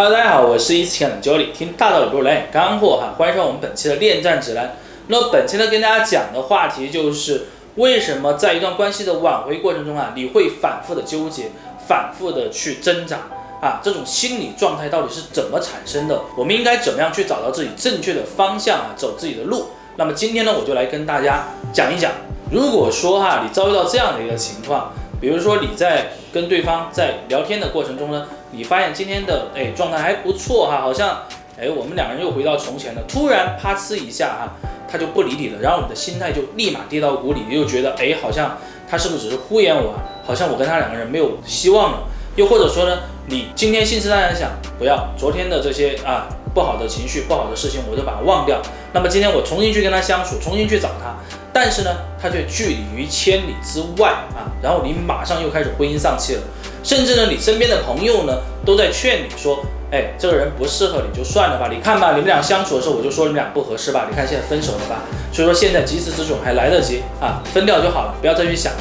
Hello，大家好，我是一次性的 Jolly，听大道理不如来点干货哈，欢迎上我们本期的恋战指南。那本期呢，跟大家讲的话题就是为什么在一段关系的挽回过程中啊，你会反复的纠结，反复的去挣扎啊，这种心理状态到底是怎么产生的？我们应该怎么样去找到自己正确的方向啊，走自己的路？那么今天呢，我就来跟大家讲一讲，如果说哈，你遭遇到这样的一个情况，比如说你在跟对方在聊天的过程中呢。你发现今天的哎状态还不错哈，好像哎我们两个人又回到从前了。突然啪呲一下哈，他就不理你了，然后你的心态就立马跌到谷底，你就觉得哎好像他是不是只是敷衍我啊？好像我跟他两个人没有希望了。又或者说呢，你今天信誓旦旦想不要昨天的这些啊不好的情绪、不好的事情，我就把它忘掉。那么今天我重新去跟他相处，重新去找他，但是呢，他却拒你于千里之外啊，然后你马上又开始灰心丧气了。甚至呢，你身边的朋友呢，都在劝你说，哎，这个人不适合你，就算了吧。你看吧，你们俩相处的时候，我就说你们俩不合适吧。你看现在分手了吧？所以说现在及时止损还来得及啊，分掉就好了，不要再去想。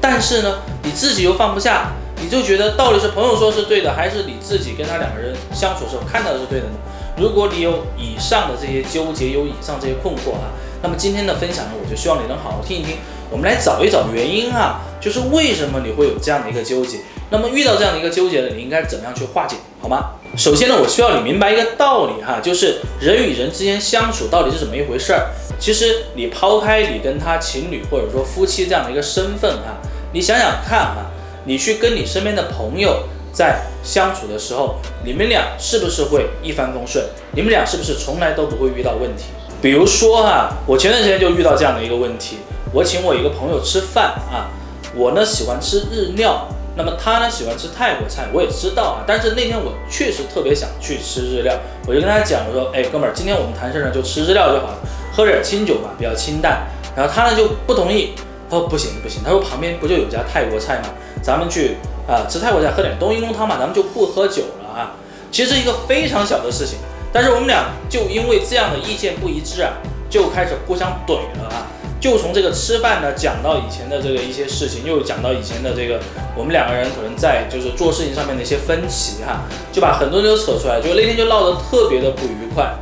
但是呢，你自己又放不下，你就觉得到底是朋友说是对的，还是你自己跟他两个人相处的时候看到的是对的呢？如果你有以上的这些纠结，有以上这些困惑啊，那么今天的分享呢，我就希望你能好好听一听，我们来找一找原因啊，就是为什么你会有这样的一个纠结。那么遇到这样的一个纠结呢，你应该怎么样去化解，好吗？首先呢，我需要你明白一个道理哈，就是人与人之间相处到底是怎么一回事儿。其实你抛开你跟他情侣或者说夫妻这样的一个身份哈，你想想看哈，你去跟你身边的朋友在相处的时候，你们俩是不是会一帆风顺？你们俩是不是从来都不会遇到问题？比如说哈，我前段时间就遇到这样的一个问题，我请我一个朋友吃饭啊，我呢喜欢吃日料。那么他呢喜欢吃泰国菜，我也知道啊。但是那天我确实特别想去吃日料，我就跟他讲，我说，哎，哥们儿，今天我们谈事呢就吃日料就好了，喝点清酒吧，比较清淡。然后他呢就不同意，他说不行不行，他说旁边不就有家泰国菜吗？咱们去啊吃泰国菜，喝点冬阴功汤嘛，咱们就不喝酒了啊。其实一个非常小的事情，但是我们俩就因为这样的意见不一致啊，就开始互相怼了啊。就从这个吃饭呢讲到以前的这个一些事情，又讲到以前的这个我们两个人可能在就是做事情上面的一些分歧哈，就把很多人都扯出来，就那天就闹得特别的不愉快。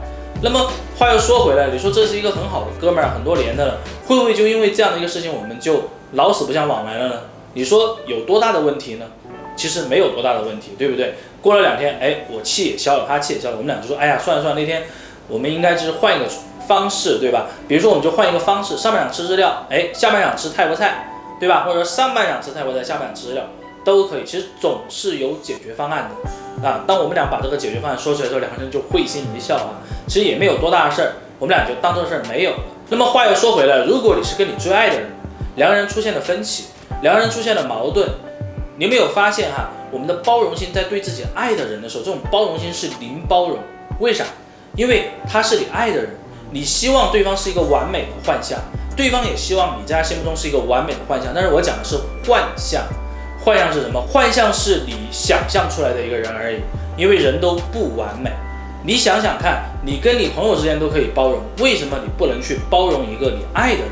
那么话又说回来，你说这是一个很好的哥们儿，很多年的了，会不会就因为这样的一个事情，我们就老死不相往来了呢？你说有多大的问题呢？其实没有多大的问题，对不对？过了两天，哎，我气也消了，他气也消了，我们俩就说，哎呀，算了算了，那天我们应该就是换一个。方式对吧？比如说，我们就换一个方式，上半场吃日料，哎，下半场吃泰国菜，对吧？或者说上半场吃泰国菜，下半场吃日料，都可以。其实总是有解决方案的啊。当我们俩把这个解决方案说出来之后，两个人就会心一笑啊。其实也没有多大的事儿，我们俩就当这事儿没有了。那么话又说回来，如果你是跟你最爱的人，两个人出现了分歧，两个人出现了矛盾，你没有发现哈？我们的包容心在对自己爱的人的时候，这种包容心是零包容。为啥？因为他是你爱的人。你希望对方是一个完美的幻象，对方也希望你在他心目中是一个完美的幻象。但是我讲的是幻象，幻象是什么？幻象是你想象出来的一个人而已，因为人都不完美。你想想看，你跟你朋友之间都可以包容，为什么你不能去包容一个你爱的人，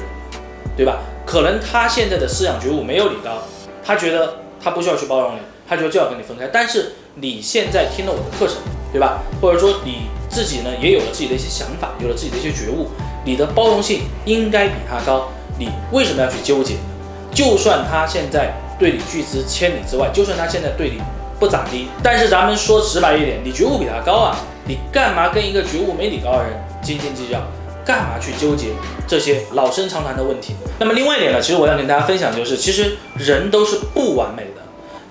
对吧？可能他现在的思想觉悟没有你高，他觉得他不需要去包容你，他觉得就要跟你分开。但是你现在听了我的课程，对吧？或者说你。自己呢也有了自己的一些想法，有了自己的一些觉悟，你的包容性应该比他高。你为什么要去纠结？就算他现在对你拒之千里之外，就算他现在对你不咋地，但是咱们说直白一点，你觉悟比他高啊，你干嘛跟一个觉悟没你高的人斤斤计较？干嘛去纠结这些老生常谈的问题？那么另外一点呢，其实我想跟大家分享就是，其实人都是不完美的。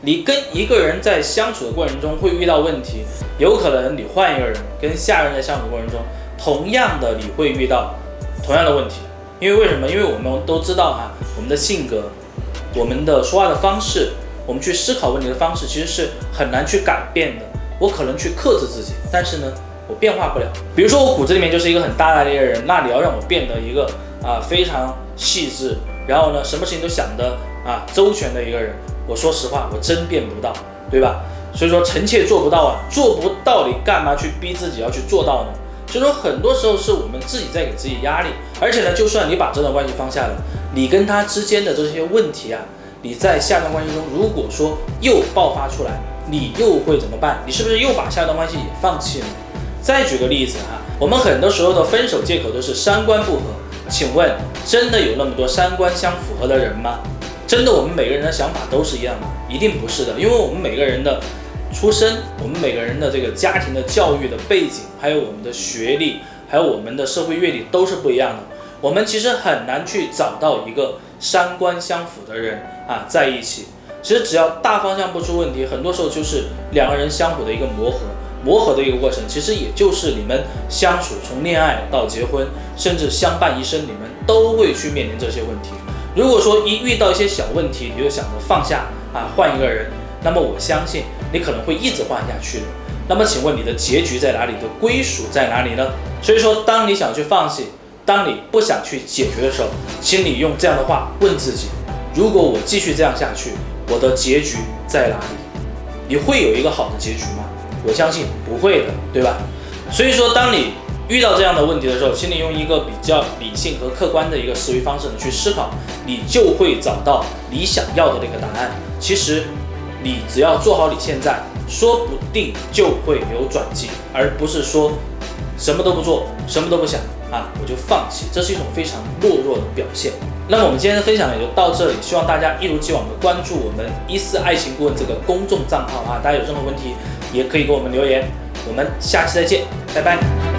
你跟一个人在相处的过程中会遇到问题，有可能你换一个人跟下人在相处过程中，同样的你会遇到同样的问题，因为为什么？因为我们都知道哈，我们的性格，我们的说话的方式，我们去思考问题的方式，其实是很难去改变的。我可能去克制自己，但是呢，我变化不了。比如说我骨子里面就是一个很大大咧咧的人，那你要让我变得一个啊非常细致，然后呢什么事情都想得啊周全的一个人。我说实话，我真变不到，对吧？所以说臣妾做不到啊，做不到，你干嘛去逼自己要去做到呢？所以说很多时候是我们自己在给自己压力，而且呢，就算你把这段关系放下了，你跟他之间的这些问题啊，你在下段关系中如果说又爆发出来，你又会怎么办？你是不是又把下段关系也放弃了？再举个例子哈，我们很多时候的分手借口都是三观不合。请问，真的有那么多三观相符合的人吗？真的我们每个人的想法都是一样的？一定不是的，因为我们每个人的出身，我们每个人的这个家庭的教育的背景，还有我们的学历，还有我们的社会阅历都是不一样的。我们其实很难去找到一个三观相符的人啊在一起。其实只要大方向不出问题，很多时候就是两个人相互的一个磨合。磨合的一个过程，其实也就是你们相处从恋爱到结婚，甚至相伴一生，你们都会去面临这些问题。如果说一遇到一些小问题，你就想着放下啊，换一个人，那么我相信你可能会一直换下去的。那么请问你的结局在哪里？你的归属在哪里呢？所以说，当你想去放弃，当你不想去解决的时候，请你用这样的话问自己：如果我继续这样下去，我的结局在哪里？你会有一个好的结局吗？我相信不会的，对吧？所以说，当你遇到这样的问题的时候，请你用一个比较理性和客观的一个思维方式去思考，你就会找到你想要的那个答案。其实，你只要做好你现在，说不定就会有转机，而不是说什么都不做，什么都不想啊，我就放弃，这是一种非常懦弱的表现。那么我们今天的分享也就到这里，希望大家一如既往的关注我们一四爱情顾问这个公众账号啊，大家有任何问题也可以给我们留言，我们下期再见，拜拜。